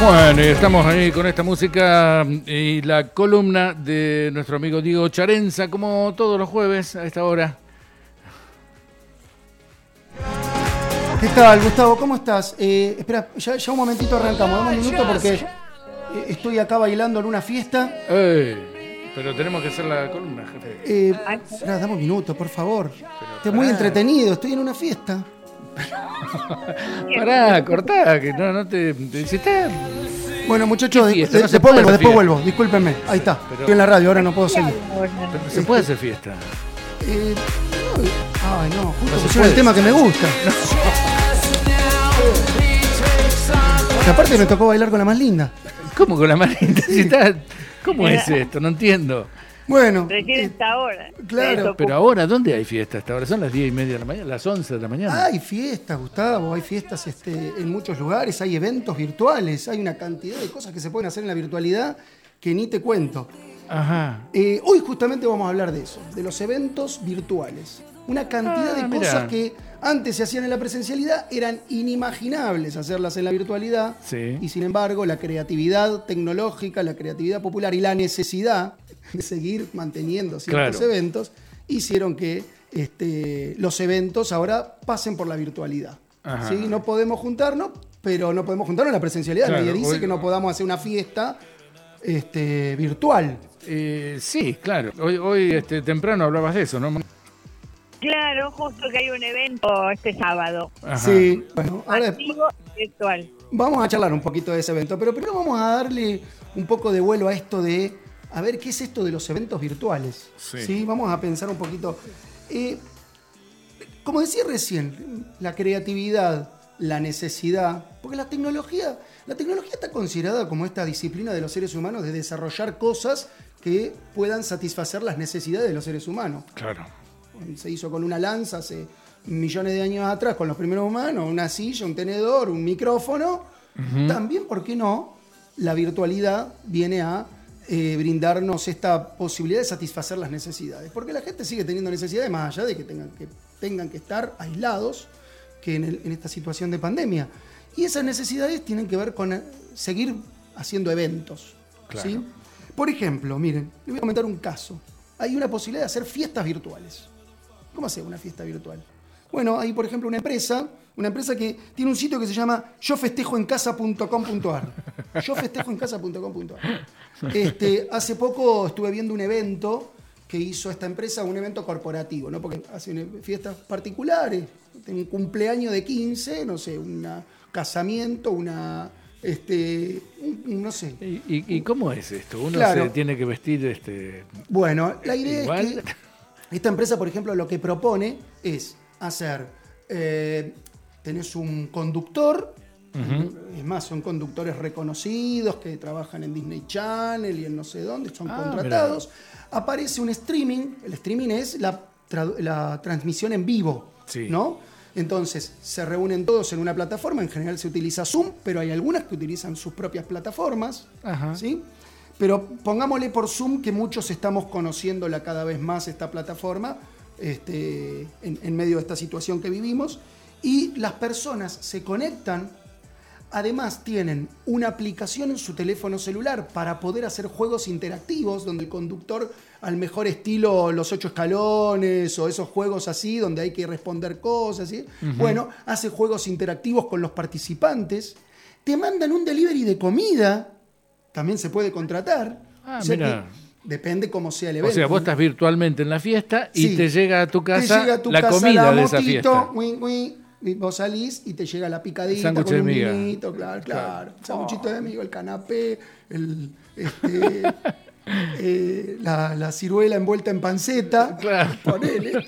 Bueno, y estamos ahí con esta música y la columna de nuestro amigo Diego Charenza, como todos los jueves a esta hora. ¿Qué tal, Gustavo? ¿Cómo estás? Eh, espera, ya, ya un momentito arrancamos, dame un minuto porque eh, estoy acá bailando en una fiesta. Ey, pero tenemos que hacer la columna, jefe. Eh, espera, dame un minuto, por favor. Estoy muy entretenido, estoy en una fiesta. Pará, cortá, que no, no te, te hiciste. Bueno, muchachos, se después puede vuelvo, después vuelvo, discúlpenme. Ahí está, Pero- estoy en la radio, ahora no puedo seguir. Pero se puede hacer fiesta. Eh, no, ay, no, justo No se pusieron puede. el tema que me gusta. Y aparte me tocó bailar con la más linda. ¿Cómo con la mala intensidad? ¿Cómo es esto? No entiendo. Bueno, Recién eh, esta hora. claro, Pero ahora, ¿dónde hay fiesta hasta ahora? Son las 10 y media de la mañana, las 11 de la mañana. hay fiestas, Gustavo, hay fiestas este, en muchos lugares, hay eventos virtuales, hay una cantidad de cosas que se pueden hacer en la virtualidad que ni te cuento. Ajá. Eh, hoy justamente vamos a hablar de eso, de los eventos virtuales. Una cantidad Ah, de mirá. cosas que antes se hacían en la presencialidad eran inimaginables hacerlas en la virtualidad. Sí. Y sin embargo, la creatividad tecnológica, la creatividad popular y la necesidad de seguir manteniendo ciertos Claro. eventos hicieron que este, los eventos ahora pasen por la virtualidad. Ajá. ¿Sí? No podemos juntarnos, pero no podemos juntarnos en la presencialidad. Claro, Nadie dice hoy- que no podamos hacer una fiesta este, virtual. Eh, sí, claro. Hoy, hoy este, temprano hablabas de eso, ¿no? Claro, justo que hay un evento este sábado. Ajá. Sí, bueno, ahora Activo virtual. vamos a charlar un poquito de ese evento, pero primero vamos a darle un poco de vuelo a esto de, a ver, ¿qué es esto de los eventos virtuales? Sí. Vamos a pensar un poquito. Eh, como decía recién, la creatividad, la necesidad, porque la tecnología, la tecnología está considerada como esta disciplina de los seres humanos de desarrollar cosas que puedan satisfacer las necesidades de los seres humanos. Claro. Se hizo con una lanza hace millones de años atrás con los primeros humanos, una silla, un tenedor, un micrófono. También, ¿por qué no? La virtualidad viene a eh, brindarnos esta posibilidad de satisfacer las necesidades. Porque la gente sigue teniendo necesidades más allá de que tengan que, tengan que estar aislados que en, el- en esta situación de pandemia. Y esas necesidades tienen que ver con eh, seguir haciendo eventos. Claro. ¿sí? Por ejemplo, miren, les voy a comentar un caso. Hay una posibilidad de hacer fiestas virtuales. ¿Cómo hacer una fiesta virtual? Bueno, hay por ejemplo una empresa, una empresa que tiene un sitio que se llama yofestejoencasa.com.ar. Yofestejoencasa.com.ar. Este, hace poco estuve viendo un evento que hizo esta empresa, un evento corporativo, ¿no? Porque hacen fiestas particulares, un cumpleaños de 15, no sé, un casamiento, una este, no sé, ¿Y, y- y cómo es esto? Uno Claro. se tiene que vestir este. Bueno, la idea Igual. es que esta empresa, por ejemplo, lo que propone es hacer, eh, tenés un conductor, es más, son conductores reconocidos que trabajan en Disney Channel y en no sé dónde, son Ah, contratados. Aparece un streaming, el streaming es la, tra- la transmisión en vivo, Sí. ¿no? Entonces, se reúnen todos en una plataforma, en general se utiliza Zoom, pero hay algunas que utilizan sus propias plataformas, Ajá. ¿sí? Pero pongámosle por Zoom que muchos estamos conociéndola cada vez más esta plataforma este, en, en medio de esta situación que vivimos y las personas se conectan, además tienen una aplicación en su teléfono celular para poder hacer juegos interactivos donde el conductor al mejor estilo los ocho escalones o esos juegos así donde hay que responder cosas, ¿sí? bueno, hace juegos interactivos con los participantes, te mandan un delivery de comida, también se puede contratar. Ah, O sea mira. depende cómo sea el O evento. sea, vos estás virtualmente en la fiesta y Sí. te llega a tu Te casa llega a tu la casa comida la de esa motito, fiesta. uin, uin, y vos salís y te llega la picadita Sándwich con de un miga. vinito, claro, Claro. claro. Sanguchito de amigo, el canapé, el, este, eh, la, la ciruela envuelta en panceta. Claro. Ponele.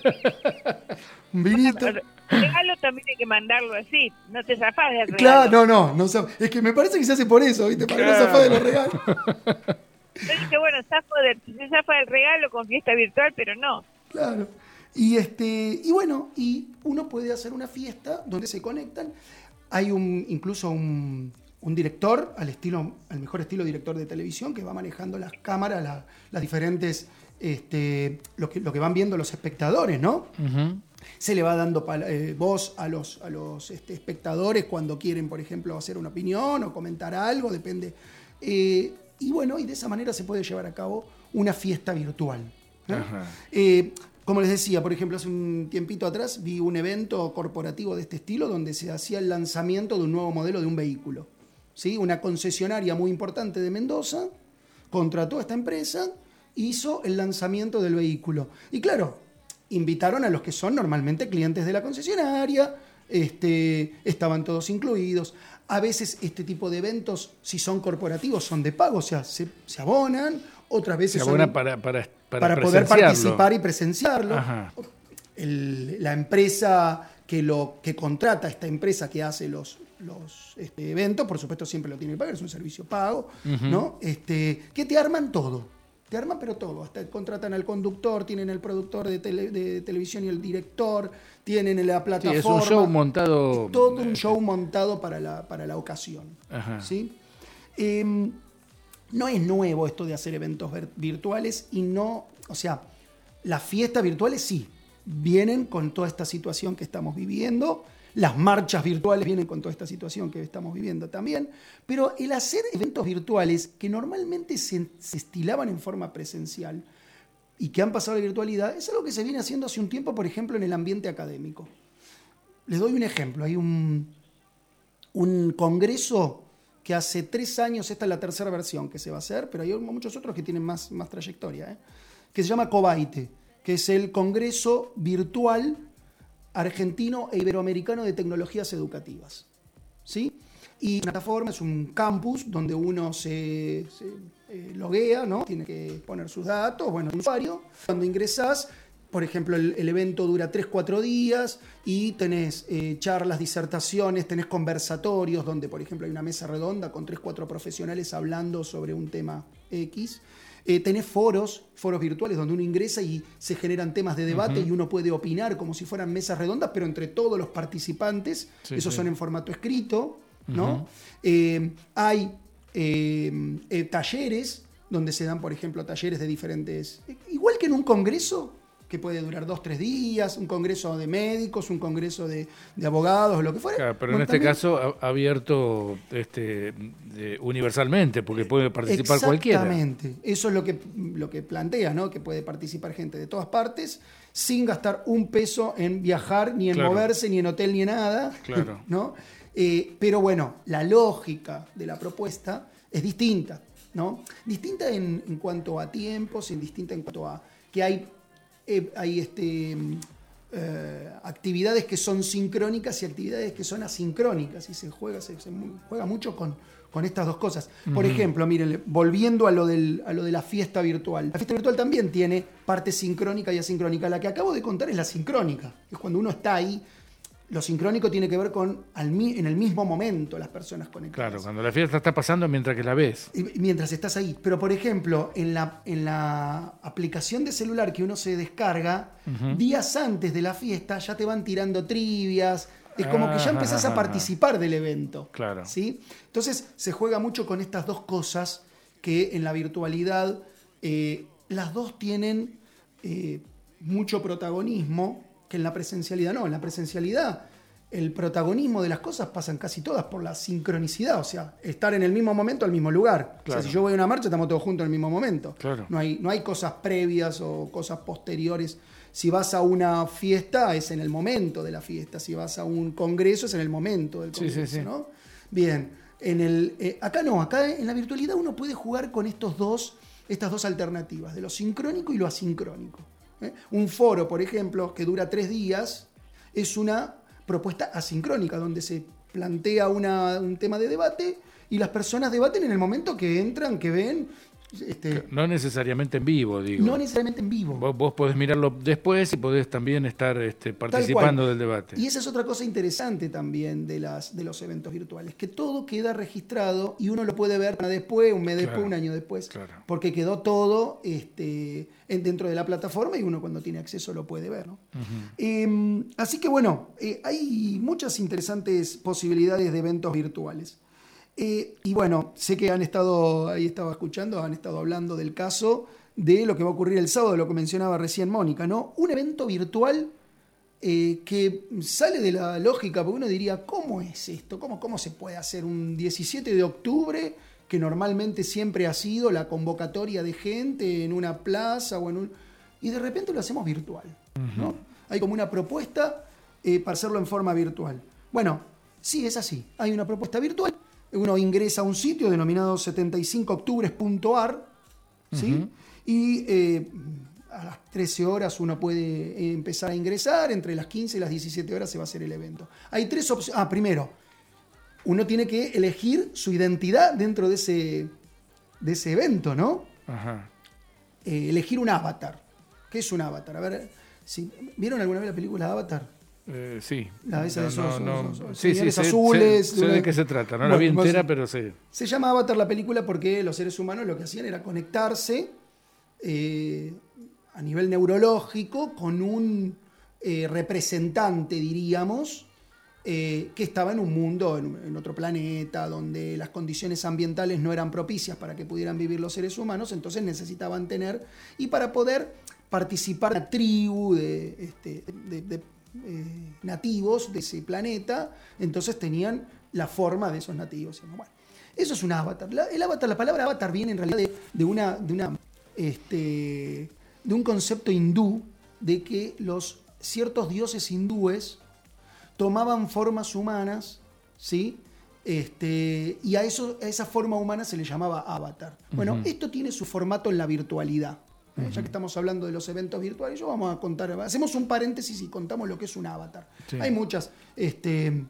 Un vinito. El regalo también hay que mandarlo así. No te zafás del regalo. Claro, no, no, no es que me parece que se hace por eso, ¿viste? Para que no Claro. zafar de los regalos. Yo dije, bueno, zafo del, se zafa del regalo con fiesta virtual, pero no. Claro. Y este, y bueno, y uno puede hacer una fiesta donde se conectan. Hay un, incluso un, un director, al estilo, al mejor estilo director de televisión, que va manejando las cámaras, la- las diferentes, este, lo que, lo que van viendo los espectadores, ¿no? Ujú. Se le va dando eh, voz a los, a los este, espectadores cuando quieren, por ejemplo, hacer una opinión o comentar algo, depende. Eh, y bueno, y de esa manera se puede llevar a cabo una fiesta virtual. Eh, como les decía, por ejemplo, hace un tiempito atrás vi un evento corporativo de este estilo donde se hacía el lanzamiento de un nuevo modelo de un vehículo. ¿sí? Una concesionaria muy importante de Mendoza contrató a esta empresa, hizo el lanzamiento del vehículo. Y claro, invitaron a los que son normalmente clientes de la concesionaria, este, estaban todos incluidos. A veces este tipo de eventos, si son corporativos, son de pago, o sea, se, abonan, otras veces se abonan para, para, para, poder participar y presenciarlo. la empresa que, lo, que contrata, esta empresa que hace los, los este, eventos, por supuesto siempre lo tiene que pagar, es un servicio pago, ¿no? Este, que te arman todo te arman pero todo, hasta contratan al conductor, tienen el productor de, televisión y el director, tienen la plataforma. es un show montado. todo un show montado para la, para la ocasión. ¿sí? Em, no es nuevo esto de hacer eventos virtuales y no, o sea, las fiestas virtuales sí, vienen con toda esta situación que estamos viviendo las marchas virtuales vienen con toda esta situación que estamos viviendo también, pero el hacer eventos virtuales que normalmente se, estilaban en forma presencial y que han pasado a la virtualidad, es algo que se viene haciendo hace un tiempo, por ejemplo, en el ambiente académico. Les doy un ejemplo, hay un, un congreso que hace tres años, esta es la tercera versión que se va a hacer, pero hay muchos otros que tienen más, más trayectoria, ¿eh? que se llama COBAITE, que es el Congreso Virtual argentino e iberoamericano de tecnologías educativas. ¿sí? Y la plataforma es un campus donde uno se, eh, loguea, ¿no? tiene que poner sus datos, bueno, el usuario. Cuando ingresas, por ejemplo, el, evento dura 3-4 días y tenés eh, charlas, disertaciones, tenés conversatorios donde, por ejemplo, hay una mesa redonda con 3-4 profesionales hablando sobre un tema X. Eh, tenés foros, foros virtuales donde uno ingresa y se generan temas de debate y uno puede opinar como si fueran mesas redondas, pero entre todos los participantes, esos son en formato escrito, ¿no? Eh, hay eh, talleres donde se dan, por ejemplo, talleres de diferentes... Igual que en un congreso, que puede durar dos, tres días, un congreso de médicos, un congreso de, abogados lo que fuera. Claro, pero en este caso abierto este, universalmente, porque puede participar cualquiera. Exactamente, eso es lo que, lo que plantea, ¿no? que puede participar gente de todas partes sin gastar un peso en viajar, ni en moverse, ni en hotel, ni en nada. Claro. ¿no? Eh, pero bueno, la lógica de la propuesta es distinta. ¿no? Distinta en, en cuanto a tiempos, y distinta en cuanto a que hay eh, hay este, eh, actividades que son sincrónicas y actividades que son asincrónicas y se juega, se, juega mucho con, con estas dos cosas. Por ejemplo, miren, volviendo a lo, del, a lo de la fiesta virtual. La fiesta virtual también tiene parte sincrónica y asincrónica. La que acabo de contar es la sincrónica, es cuando uno está ahí lo sincrónico tiene que ver con en el mismo momento las personas conectadas. Claro, cuando la fiesta está pasando mientras que la ves. mientras estás ahí. Pero, por ejemplo, en la, en la aplicación de celular que uno se descarga, días antes de la fiesta ya te van tirando trivias. Es como que ya ah, empezás a participar del evento. Claro. ¿sí? Entonces se juega mucho con estas dos cosas que en la virtualidad eh, las dos tienen eh, mucho protagonismo que en la presencialidad no. En la presencialidad el protagonismo de las cosas pasan casi todas por la sincronicidad, o sea, estar en el mismo momento al mismo lugar. O sea, si yo voy a una marcha, estamos todos juntos en el mismo momento. No, hay, no hay cosas previas o cosas posteriores. Si vas a una fiesta, es en el momento de la fiesta. Si vas a un congreso, es en el momento del congreso, ¿no? Bien, en el, eh, acá no, acá en la virtualidad uno puede jugar con estos dos, estas dos alternativas, de lo sincrónico y lo asincrónico. ¿Eh? Un foro, por ejemplo, que dura tres días, es una propuesta asincrónica, donde se plantea un tema de debate y las personas debaten en el momento que entran, que ven este, no necesariamente en vivo, digo. No necesariamente en vivo. Vos, podés mirarlo después y podés también estar este, participando del debate. Y esa es otra cosa interesante también de, las, de los eventos virtuales, que todo queda registrado y uno lo puede ver después, un mes después, un año después, porque quedó todo este, dentro de la plataforma y uno cuando tiene acceso lo puede ver. Em, así que bueno, eh, hay muchas interesantes posibilidades de eventos virtuales. Eh, y bueno, sé que han estado, ahí estaba escuchando, han estado hablando del caso de lo que va a ocurrir el sábado, lo que mencionaba recién Mónica, ¿no? Un evento virtual eh, que sale de la lógica, porque uno diría, ¿cómo es esto? ¿Cómo, ¿Cómo se puede hacer un 17 de octubre, que normalmente siempre ha sido la convocatoria de gente en una plaza o en un... Y de repente lo hacemos virtual. ¿no? Hay como una propuesta eh, para hacerlo en forma virtual. Bueno, sí, es así. Hay una propuesta virtual. Uno ingresa a un sitio denominado 75octubres.ar, ¿sí? Y eh, a las 13 horas uno puede empezar a ingresar, entre las 15 y las 17 horas se va a hacer el evento. Hay tres opciones. Ah, primero, uno tiene que elegir su identidad dentro de ese, de ese evento, ¿no? Ajá. Eh, elegir un avatar. ¿Qué es un avatar? A ver, si, ¿vieron alguna vez la película Avatar? Eh, sí. La esa de esos, no, sí, sí, azules. Sé, de qué se trata, no la vi entera, pero sé. Se llama Avatar la película porque los seres humanos lo que hacían era conectarse eh, a nivel neurológico con un eh, representante, diríamos, que estaba en un mundo, en, otro planeta, donde las condiciones ambientales no eran propicias para que pudieran vivir los seres humanos, entonces necesitaban tener, y para poder participar en la tribu de, este, nativos de ese planeta, entonces tenían la forma de esos nativos. Bueno, eso es un avatar. La, el avatar, la palabra avatar viene en realidad de, una, de una este, de un concepto hindú de que los ciertos dioses hindúes tomaban formas humanas, ¿sí? Este, y a, eso, a esa forma humana se le llamaba avatar. Bueno, esto tiene su formato en la virtualidad. Ya que estamos hablando de los eventos virtuales, yo vamos a contar, hacemos un paréntesis y contamos lo que es un avatar. Hay muchas este,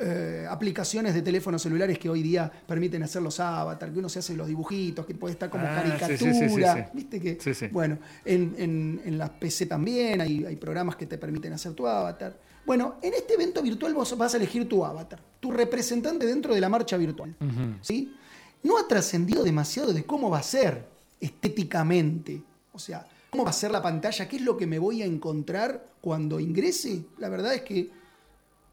eh, aplicaciones de teléfonos celulares que hoy día permiten hacer los avatars, que uno se hace los dibujitos, que puede estar como ah, caricatura. ¿Viste que? Bueno, en, en, las PC también hay, hay, programas que te permiten hacer tu avatar. Bueno, en este evento virtual vos vas a elegir tu avatar, tu representante dentro de la marcha virtual. ¿sí? No ha trascendido demasiado de cómo va a ser estéticamente. O sea, cómo va a ser la pantalla, qué es lo que me voy a encontrar cuando ingrese. La verdad es que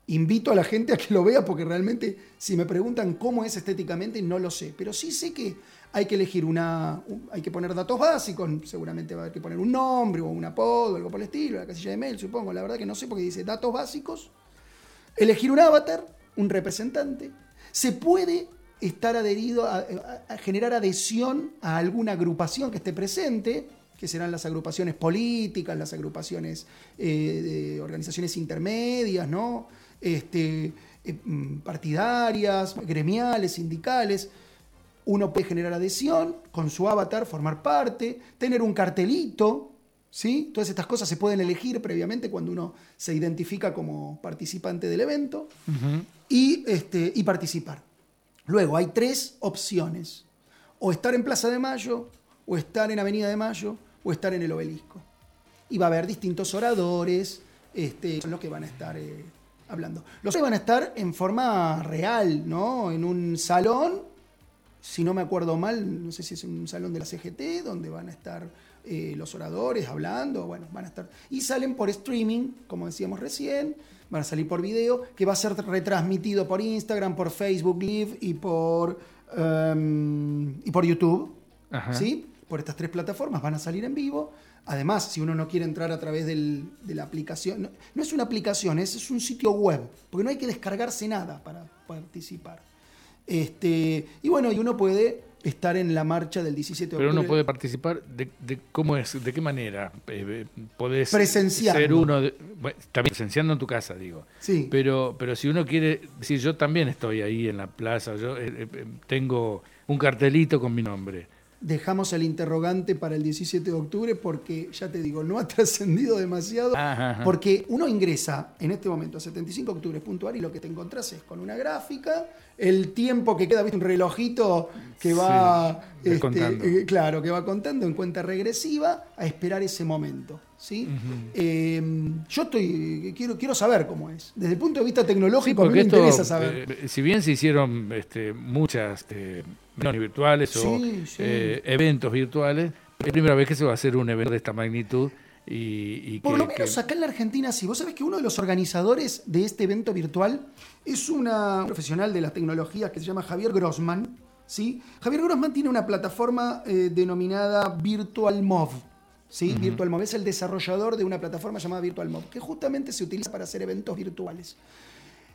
invito a la gente a que lo vea porque realmente si me preguntan cómo es estéticamente no lo sé, pero sí sé que hay que elegir una, hay que poner datos básicos, seguramente va a haber que poner un nombre o un apodo, algo por el estilo, la casilla de mail, supongo, la verdad que no sé porque dice datos básicos, elegir un avatar, un representante, se puede estar adherido generar adhesión a alguna agrupación que esté presente, que serán las agrupaciones políticas, las agrupaciones eh, de organizaciones intermedias, ¿no? este, eh, mm, partidarias, gremiales, sindicales. Uno puede generar adhesión con su avatar, formar parte, tener un cartelito, ¿sí? Todas estas cosas se pueden elegir previamente cuando uno se identifica como participante del evento y, este, y participar. Luego hay tres opciones. O estar en Plaza de Mayo, o estar en Avenida de Mayo, o estar en el obelisco. Y va a haber distintos oradores, este, son los que van a estar eh, hablando. Los van a estar en forma real, ¿no? En un salón, si no me acuerdo mal, no sé si es un salón de la CGT, donde van a estar eh, los oradores hablando, bueno, van a estar. Y salen por streaming, como decíamos recién, van a salir por video, que va a ser retransmitido por Instagram, por Facebook Live y por, em, y por YouTube. ¿Sí? Por estas tres plataformas van a salir en vivo. Además, si uno no quiere entrar a través de la aplicación, no, es una aplicación, es, un sitio web, porque no hay que descargarse nada para participar. Este, y bueno, y uno puede estar en la marcha del 17 de octubre. Pero uno puede participar de, cómo es, de qué manera eh, eh, podés presenciando. ser uno, también presenciando en tu casa, digo. Sí. Pero, pero si uno quiere, si yo también estoy ahí en la plaza, yo eh, tengo un cartelito con mi nombre dejamos el interrogante para el 17 de octubre porque, ya te digo, no ha trascendido demasiado. Porque uno ingresa en este momento a 75 octubre puntual y lo que te encontrás es con una gráfica, el tiempo que queda, ¿viste? un relojito que va, este, eh, claro, que va contando en cuenta regresiva a esperar ese momento. ¿sí? Em, yo estoy quiero, quiero saber cómo es. Desde el punto de vista tecnológico, me interesa saber. Eh, si bien se hicieron este, muchas este, virtuales o eh, eventos virtuales, es la primera vez que se va a hacer un evento de esta magnitud. Y, Por lo menos acá en la Argentina sí. Vos sabés que uno de los organizadores de este evento virtual es una profesional de la tecnología que se llama Javier Grossman. ¿sí? Javier Grossman tiene una plataforma eh, denominada Virtual Mov. ¿sí? VirtualMob es el desarrollador de una plataforma llamada VirtualMob, que justamente se utiliza para hacer eventos virtuales.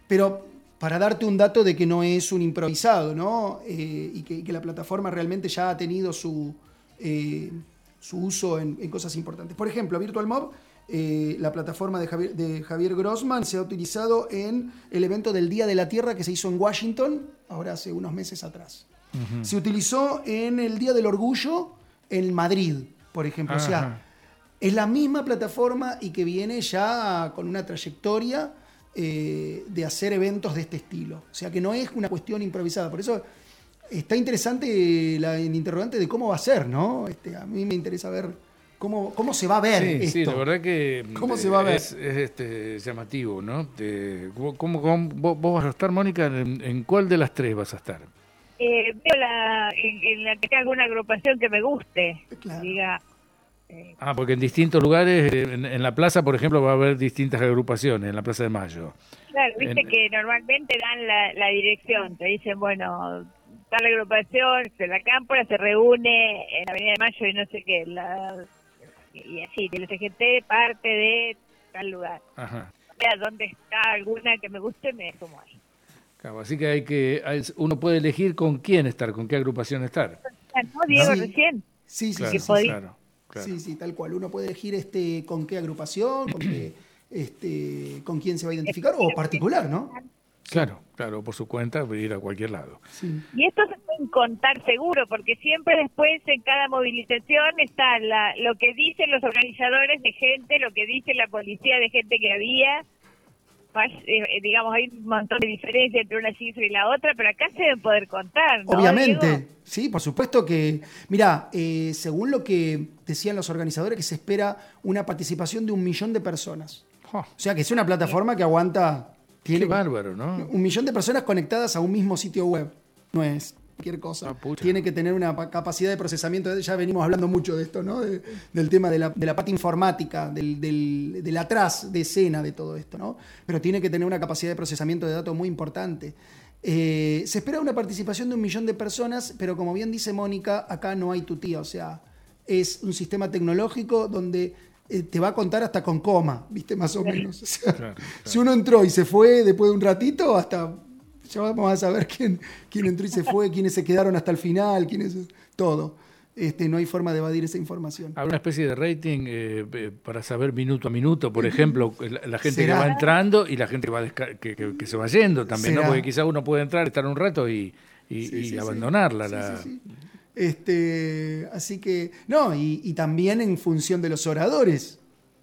Pero para darte un dato de que no es un improvisado, ¿no? Eh, y, que, la plataforma realmente ya ha tenido su, eh, su uso en, cosas importantes. Por ejemplo, VirtualMob, eh, la plataforma de Javier, de Javier, Grossman, se ha utilizado en el evento del Día de la Tierra que se hizo en Washington, ahora hace unos meses atrás. Se utilizó en el Día del Orgullo en Madrid, por ejemplo. O sea, es la misma plataforma y que viene ya con una trayectoria eh, de hacer eventos de este estilo. O sea que no es una cuestión improvisada. Por eso está interesante la, el interrogante de cómo va a ser, ¿no? Este, a mí me interesa ver cómo, cómo se va a ver. Sí, esto. sí la verdad que ¿Cómo se va a ver? es, este, llamativo, ¿no? ¿cómo, vos, vas a estar, Mónica? ¿En, cuál de las tres vas a estar? Eh, veo la, en, la que tenga alguna agrupación que me guste. Diga, Ah, porque en distintos lugares, en, la plaza, por ejemplo, va a haber distintas agrupaciones, en la Plaza de Mayo. Claro, viste que normalmente dan la, dirección, te dicen, bueno, tal agrupación, la cámpora se reúne en la Avenida de Mayo y no sé qué, la, y así, del CGT parte de tal lugar. Ajá. O sea, donde está alguna que me guste, me dejo ahí. Claro, así que hay que, uno puede elegir con quién estar, con qué agrupación estar. No, Diego, recién. Sí, sí, sí, claro. Sí, sí, tal cual. Uno puede elegir este con qué agrupación, con, qué, este, con quién se va a identificar o particular, ¿no? Claro, claro, por su cuenta, ir a cualquier lado. Y esto se puede contar seguro, porque siempre después en cada movilización está la, lo que dicen los organizadores de gente, lo que dice la policía de gente que había, eh, eh, digamos, hay un montón de diferencia entre una cifra y la otra, pero acá se deben poder contar. ¿no, Obviamente, sí, por supuesto que, mira, eh, según lo que decían los organizadores, que se espera una participación de un millón de personas. O sea, que es una plataforma que aguanta... Tiene bárbaro, ¿no? Un millón de personas conectadas a un mismo sitio web. No es cualquier cosa. Ah, Tiene que tener una capacidad de procesamiento. Ya venimos hablando mucho de esto, ¿no? del tema de la, de la parte informática, del, del, atrás de escena de todo esto, ¿no? Pero tiene que tener una capacidad de procesamiento de datos muy importante. Eh, se espera una participación de un millón de personas, pero como bien dice Mónica, acá no hay tutía, o sea, es un sistema tecnológico donde eh, te va a contar hasta con coma, ¿viste? Más o menos. Si uno entró y se fue después de un ratito, hasta ya vamos a saber quién, quién entró y se fue, quiénes se quedaron hasta el final, quiénes. todo. Este, no hay forma de evadir esa información. ¿Hay una especie de rating eh, eh, para saber minuto a minuto, por ejemplo, la, gente que va entrando y la gente que, va que, se va yendo también, ¿no? Porque quizás uno puede entrar, estar un rato y, y, abandonarla. Este, así que, no, y, también en función de los oradores.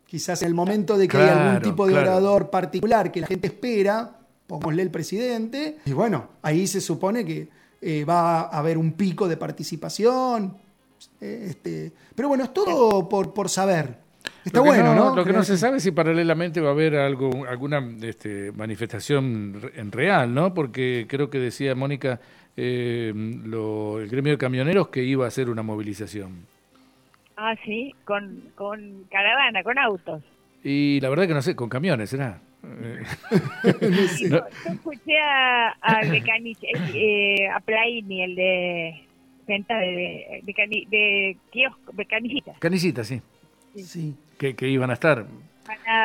Quizás en el momento de que hay algún tipo de orador particular que la gente espera, pongámosle el presidente, y bueno, ahí se supone que eh, va a haber un pico de participación. Eh, este, pero bueno, es todo por, por saber. Está bueno, no, Lo que no se sabe es si paralelamente va a haber algo, alguna este, manifestación en real, ¿no? Porque creo que decía Mónica, eh, el gremio de camioneros que iba a hacer una movilización. Ah, sí, con, con caravana, con autos. Y la verdad que no sé, con camiones, ¿será? Yo escuché a, a, eh, a Plaini, el de venta de, de, cani, de kiosco, de canillitas. Canillitas, sí. sí. Que, que, iban a estar.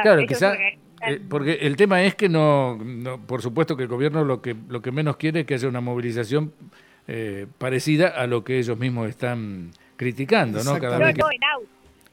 claro, quizá, eh, porque el tema es que no, no, por supuesto que el gobierno lo que, lo que menos quiere es que haya una movilización eh, parecida a lo que ellos mismos están criticando, ¿no? Cada vez que,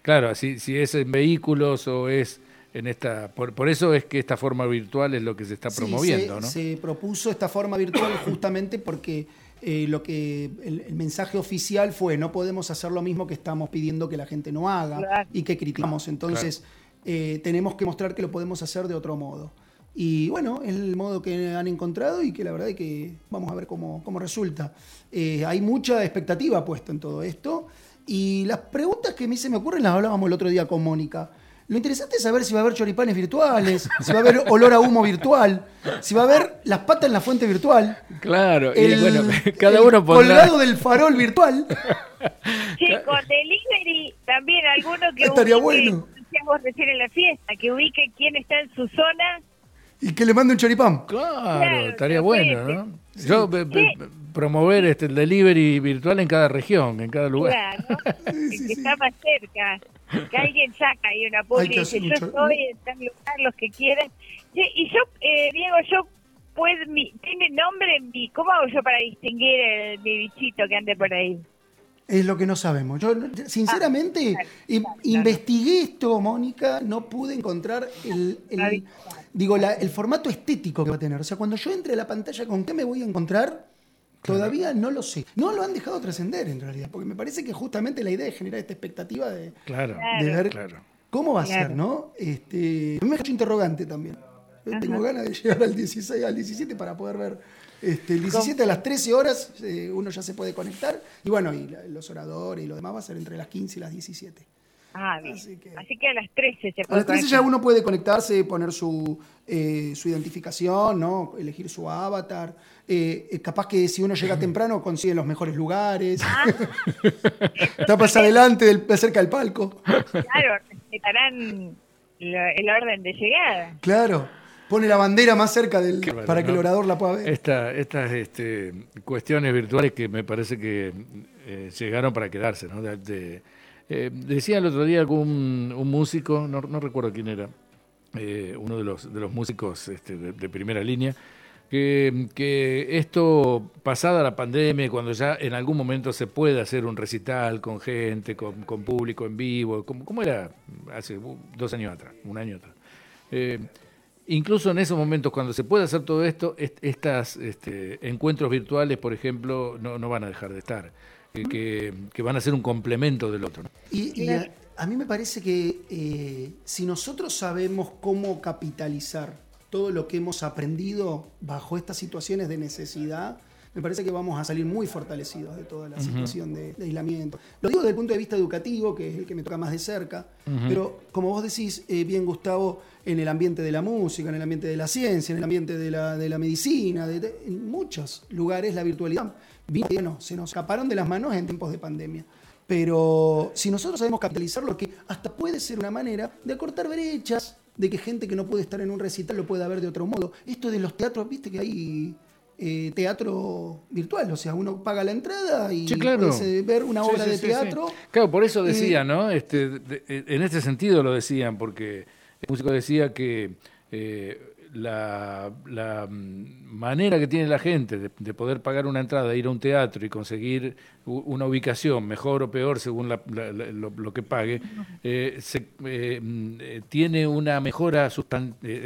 claro, si, si es en vehículos o es en esta por, por, eso es que esta forma virtual es lo que se está promoviendo se, ¿no? se propuso esta forma virtual justamente porque eh, lo que el, mensaje oficial fue no podemos hacer lo mismo que estamos pidiendo que la gente no haga y que criticamos entonces eh, tenemos que mostrar que lo podemos hacer de otro modo y bueno, es el modo que han encontrado y que la verdad es que vamos a ver cómo, cómo resulta. Eh, hay mucha expectativa puesta en todo esto. Y las preguntas que a mí se me ocurren las hablábamos el otro día con Mónica. Lo interesante es saber si va a haber choripanes virtuales, si va a haber olor a humo virtual, si va a haber las patas en la fuente virtual. Claro, y bueno, cada uno pondrá... Colgado del farol virtual. Sí, con delivery también alguno que Estaría bueno. decíamos recién en la fiesta, que ubique quién está en su zona. Y que le mande un choripán. Claro, estaría bueno, ¿no? Yo promover este, el delivery virtual en cada región, en cada lugar. Claro, que está más cerca. Que alguien saca ahí una publi y dice, yo estoy en tal lugar, los que quieran. Y yo, eh, Diego, yo puedo, mi, tiene nombre mi, ¿cómo hago yo para distinguir el, mi bichito que ande por ahí? Es lo que no sabemos. Yo, sinceramente, ah, investigué esto, Mónica, no pude encontrar el, digo, el formato estético que va a tener. O sea, cuando yo entre a la pantalla, ¿con qué me voy a encontrar? Todavía no lo sé. No lo han dejado trascender en realidad, porque me parece que justamente la idea es generar esta expectativa de, ver cómo va a ser, ¿no? Este, me hecho interrogante también. Tengo ganas de llegar al 16, al 17 para poder ver este, el 17 a las 13 horas eh, uno ya se puede conectar. Y bueno, y los oradores y lo demás va a ser entre las 15 y las 17. Ah, bien. Así que, a las 13 se puede A las 13 ya uno puede conectarse, poner su, eh, su identificación, ¿no? elegir su avatar. Eh, capaz que si uno llega temprano consigue los mejores lugares. Ah. Está más adelante, del, cerca del palco. Claro, respetarán el orden de llegada. Claro pone la bandera más cerca del, para que el orador la pueda ver. estas este, cuestiones virtuales que me parece que eh, llegaron para quedarse. ¿no? Eh, decía el otro día algún un músico, no, recuerdo quién era, eh, uno de los, de los músicos este, de, primera línea, que, esto, pasada la pandemia, cuando ya en algún momento se puede hacer un recital con gente, con, público en vivo, como, era hace dos años atrás, un año atrás. Incluso en esos momentos, cuando se puede hacer todo esto, estos este, encuentros virtuales, por ejemplo, no, van a dejar de estar, que, van a ser un complemento del otro. Y, a, mí me parece que eh, si nosotros sabemos cómo capitalizar todo lo que hemos aprendido bajo estas situaciones de necesidad, me parece que vamos a salir muy fortalecidos de toda la situación de, aislamiento. Lo digo desde el punto de vista educativo, que es el que me toca más de cerca, pero como vos decís eh, bien, Gustavo, en el ambiente de la música, en el ambiente de la ciencia, en el ambiente de la, de la medicina, en muchos lugares la virtualidad bueno, se nos escaparon de las manos en tiempos de pandemia. Pero si nosotros sabemos capitalizarlo, que hasta puede ser una manera de acortar brechas, de que gente que no puede estar en un recital lo pueda ver de otro modo. Esto de los teatros, viste que hay eh, teatro virtual, o sea, uno paga la entrada y puede ver una obra de teatro. Claro, por eso decía, eh, ¿no? Este, en este sentido lo decían, porque el músico decía que eh, la, manera que tiene la gente de, poder pagar una entrada, ir a un teatro y conseguir una ubicación mejor o peor según lo, que pague, tiene una mejora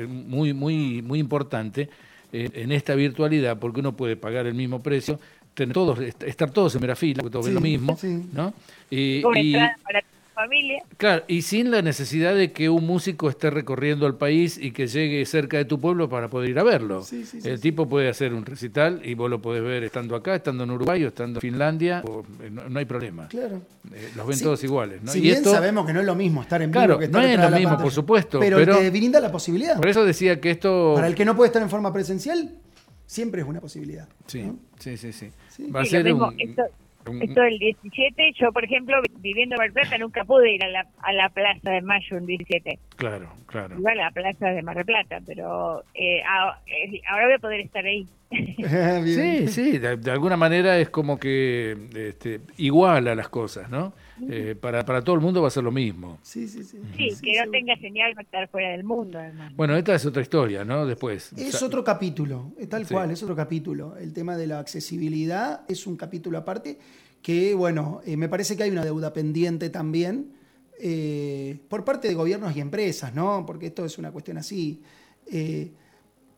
muy, muy, muy importante en, esta virtualidad, porque uno puede pagar el mismo precio, tener todos, estar todos en mera fila, porque todos ven lo mismo, ¿no? Y, familia. Claro, y sin la necesidad de que un músico esté recorriendo el país y que llegue cerca de tu pueblo para poder ir a verlo. el tipo puede hacer un recital y vos lo podés ver estando acá, estando en Uruguay o estando en Finlandia, eh, no, hay problema. Claro. Eh, los ven todos iguales. Si bien sabemos que no es lo mismo estar en vivo claro, que estar no es lo mismo, por supuesto. Pero, pero te brinda la posibilidad. Por eso decía que esto... Para el que no puede estar en forma presencial, siempre es una posibilidad. Sí, sí, sí, sí, Va a ser un... Esto del 17, yo por ejemplo, viviendo en Mar Plata, nunca pude ir a la, a la Plaza de Mayo un 17. Claro, claro. Iba a la Plaza de Mar del Plata, pero eh, ahora voy a poder estar ahí. sí, sí, de, alguna manera es como que este, iguala las cosas, ¿no? Eh, para, para todo el mundo va a ser lo mismo. Sí, sí, sí. Sí, que no tenga señal para estar fuera del mundo, además. Bueno, esta es otra historia, ¿no? Después. Es otro capítulo, tal cual, es otro capítulo. El tema de la accesibilidad es un capítulo aparte que, bueno, eh, me parece que hay una deuda pendiente también eh, por parte de gobiernos y empresas, ¿no? Porque esto es una cuestión así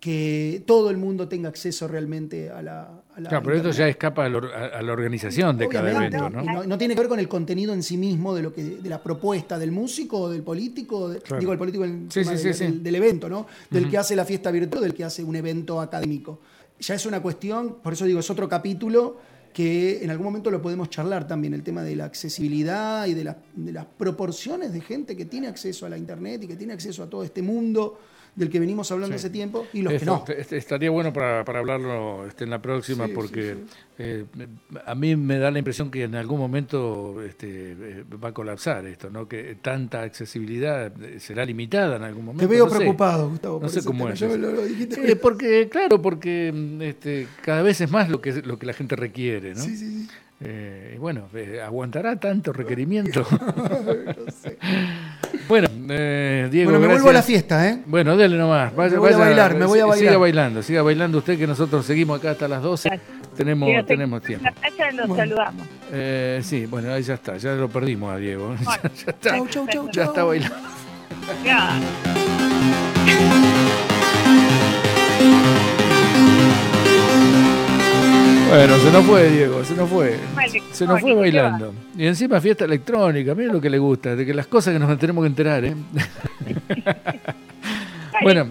que todo el mundo tenga acceso realmente a la... claro, pero esto ya escapa a, la organización de cada evento, ¿no? ¿no? tiene que ver con el contenido en sí mismo de lo que de la propuesta del músico o del político, digo el político del, del, evento, ¿no? Del que hace la fiesta virtual, del que hace un evento académico. Ya es una cuestión, por eso digo, es otro capítulo que en algún momento lo podemos charlar también, el tema de la accesibilidad y de, de las proporciones de gente que tiene acceso a la Internet y que tiene acceso a todo este mundo del que venimos hablando hace tiempo y los que no. Estaría bueno para, hablarlo este, en la próxima porque eh, a mí me da la impresión que en algún momento este, eh, va a colapsar esto, ¿no? Que tanta accesibilidad será limitada en algún momento. Te veo preocupado, Gustavo. No sé cómo es. porque, claro, porque este, cada vez es más lo que, lo que la gente requiere, ¿no? Sí, sí, sí. Eh, bueno, eh, ¿aguantará tanto requerimiento? no sé. Bueno, eh, Diego. Bueno, me vuelvo a la fiesta, ¿eh? Bueno, dele nomás. Vaya, me voy a bailar, me voy a bailar. Siga bailando, siga bailando usted, que nosotros seguimos acá hasta las 12. Tenemos, tenemos tiempo. La nos saludamos. Eh, sí, bueno, ahí ya está, ya lo perdimos a Diego. ya, está, chau, chau, chau, ya está bailando. Ya. Bueno, se nos fue, Diego, se nos fue. Se nos fue bailando. Y encima fiesta electrónica, miren lo que le gusta, de que las cosas que nos tenemos que enterar, ¿eh? bueno,